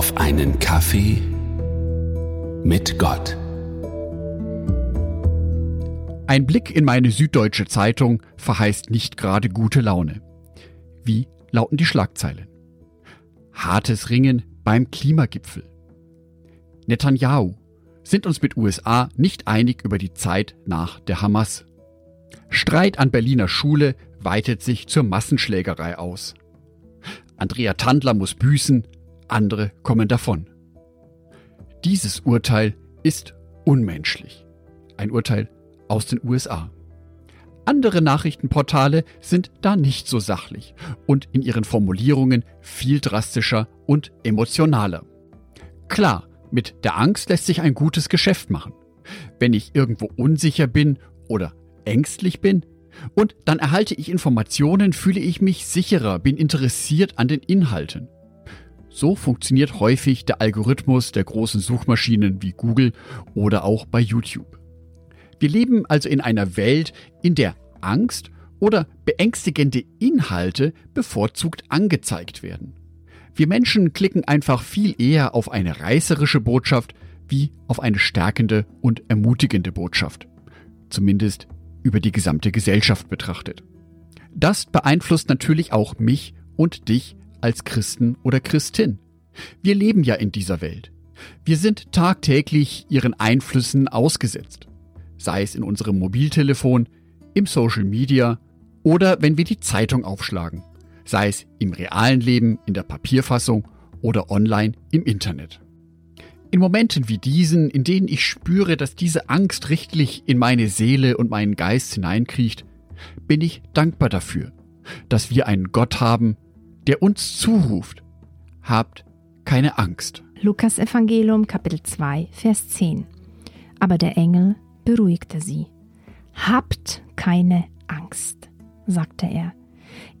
auf einen Kaffee mit Gott. Ein Blick in meine Süddeutsche Zeitung verheißt nicht gerade gute Laune. Wie lauten die Schlagzeilen? Hartes Ringen beim Klimagipfel. Netanyahu sind uns mit USA nicht einig über die Zeit nach der Hamas. Streit an Berliner Schule weitet sich zur Massenschlägerei aus. Andrea Tandler muss büßen, andere kommen davon. Dieses Urteil ist unmenschlich. Ein Urteil aus den USA. Andere Nachrichtenportale sind da nicht so sachlich und in ihren Formulierungen viel drastischer und emotionaler. Klar, mit der Angst lässt sich ein gutes Geschäft machen. Wenn ich irgendwo unsicher bin oder ängstlich bin und dann erhalte ich Informationen, fühle ich mich sicherer, bin interessiert an den Inhalten. So funktioniert häufig der Algorithmus der großen Suchmaschinen wie Google oder auch bei YouTube. Wir leben also in einer Welt, in der Angst oder beängstigende Inhalte bevorzugt angezeigt werden. Wir Menschen klicken einfach viel eher auf eine reißerische Botschaft wie auf eine stärkende und ermutigende Botschaft. Zumindest über die gesamte Gesellschaft betrachtet. Das beeinflusst natürlich auch mich und dich als Christen oder Christin. Wir leben ja in dieser Welt. Wir sind tagtäglich ihren Einflüssen ausgesetzt. Sei es in unserem Mobiltelefon, im Social Media oder wenn wir die Zeitung aufschlagen. Sei es im realen Leben, in der Papierfassung oder online im Internet. In Momenten wie diesen, in denen ich spüre, dass diese Angst richtlich in meine Seele und meinen Geist hineinkriecht, bin ich dankbar dafür, dass wir einen Gott haben, der uns zuruft, habt keine Angst. Lukas Evangelium Kapitel 2 Vers 10 Aber der Engel beruhigte sie. Habt keine Angst, sagte er.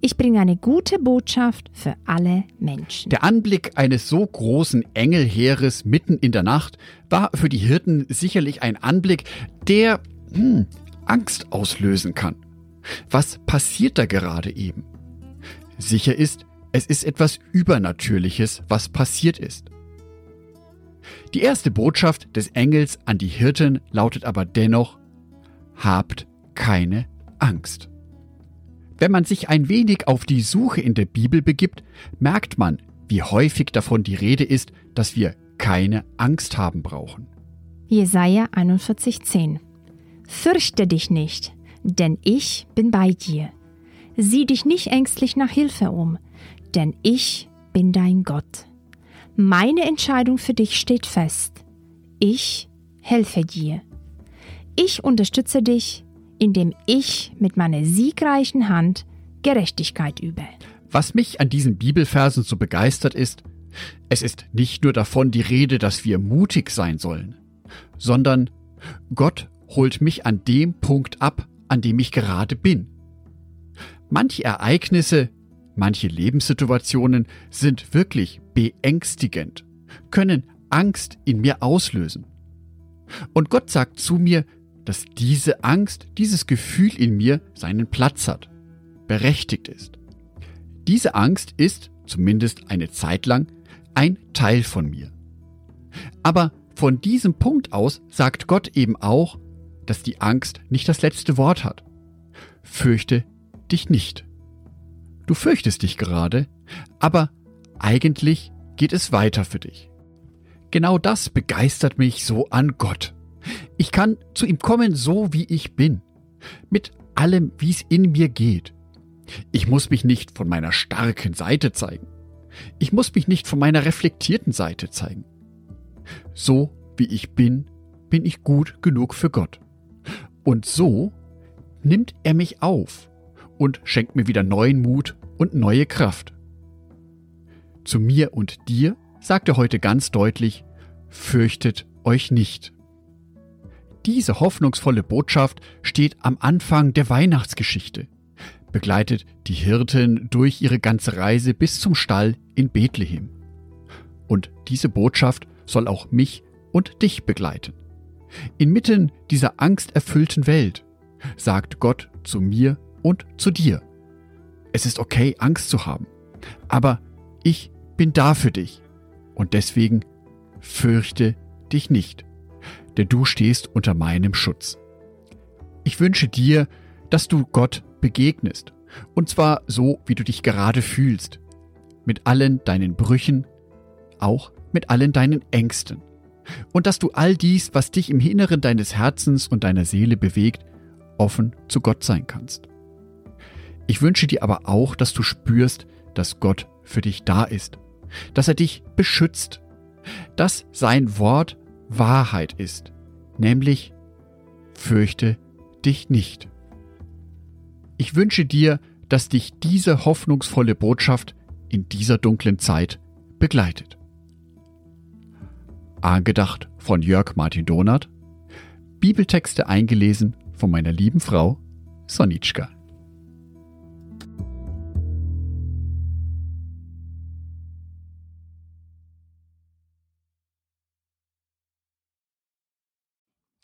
Ich bringe eine gute Botschaft für alle Menschen. Der Anblick eines so großen Engelheeres mitten in der Nacht war für die Hirten sicherlich ein Anblick, der hm, Angst auslösen kann. Was passiert da gerade eben? Sicher ist, es ist etwas Übernatürliches, was passiert ist. Die erste Botschaft des Engels an die Hirten lautet aber dennoch, habt keine Angst. Wenn man sich ein wenig auf die Suche in der Bibel begibt, merkt man, wie häufig davon die Rede ist, dass wir keine Angst haben brauchen. Jesaja 41,10 Fürchte dich nicht, denn ich bin bei dir. Sieh dich nicht ängstlich nach Hilfe um, denn ich bin dein Gott. Meine Entscheidung für dich steht fest. Ich helfe dir. Ich unterstütze dich, indem ich mit meiner siegreichen Hand Gerechtigkeit übe. Was mich an diesen Bibelversen so begeistert ist, es ist nicht nur davon die Rede, dass wir mutig sein sollen, sondern Gott holt mich an dem Punkt ab, an dem ich gerade bin. Manche Ereignisse, Manche Lebenssituationen sind wirklich beängstigend, können Angst in mir auslösen. Und Gott sagt zu mir, dass diese Angst, dieses Gefühl in mir seinen Platz hat, berechtigt ist. Diese Angst ist, zumindest eine Zeit lang, ein Teil von mir. Aber von diesem Punkt aus sagt Gott eben auch, dass die Angst nicht das letzte Wort hat. Fürchte dich nicht. Du fürchtest dich gerade, aber eigentlich geht es weiter für dich. Genau das begeistert mich so an Gott. Ich kann zu ihm kommen, so wie ich bin, mit allem, wie es in mir geht. Ich muss mich nicht von meiner starken Seite zeigen. Ich muss mich nicht von meiner reflektierten Seite zeigen. So wie ich bin, bin ich gut genug für Gott. Und so nimmt er mich auf und schenkt mir wieder neuen Mut und neue Kraft. Zu mir und dir sagt er heute ganz deutlich, fürchtet euch nicht. Diese hoffnungsvolle Botschaft steht am Anfang der Weihnachtsgeschichte, begleitet die Hirten durch ihre ganze Reise bis zum Stall in Bethlehem. Und diese Botschaft soll auch mich und dich begleiten. Inmitten dieser angsterfüllten Welt sagt Gott zu mir und zu dir. Es ist okay, Angst zu haben. Aber ich bin da für dich Und deswegen fürchte dich nicht, denn du stehst unter meinem Schutz. Ich wünsche dir, dass du Gott begegnest, und zwar so, wie du dich gerade fühlst, mit allen deinen Brüchen, auch mit allen deinen Ängsten. Und dass du all dies, was dich im Inneren deines Herzens und deiner Seele bewegt, offen zu Gott sein kannst. Ich wünsche dir aber auch, dass du spürst, dass Gott für dich da ist, dass er dich beschützt, dass sein Wort Wahrheit ist, nämlich fürchte dich nicht. Ich wünsche dir, dass dich diese hoffnungsvolle Botschaft in dieser dunklen Zeit begleitet. Angedacht von Jörg Martin Donath, Bibeltexte eingelesen von meiner lieben Frau Sonitschka.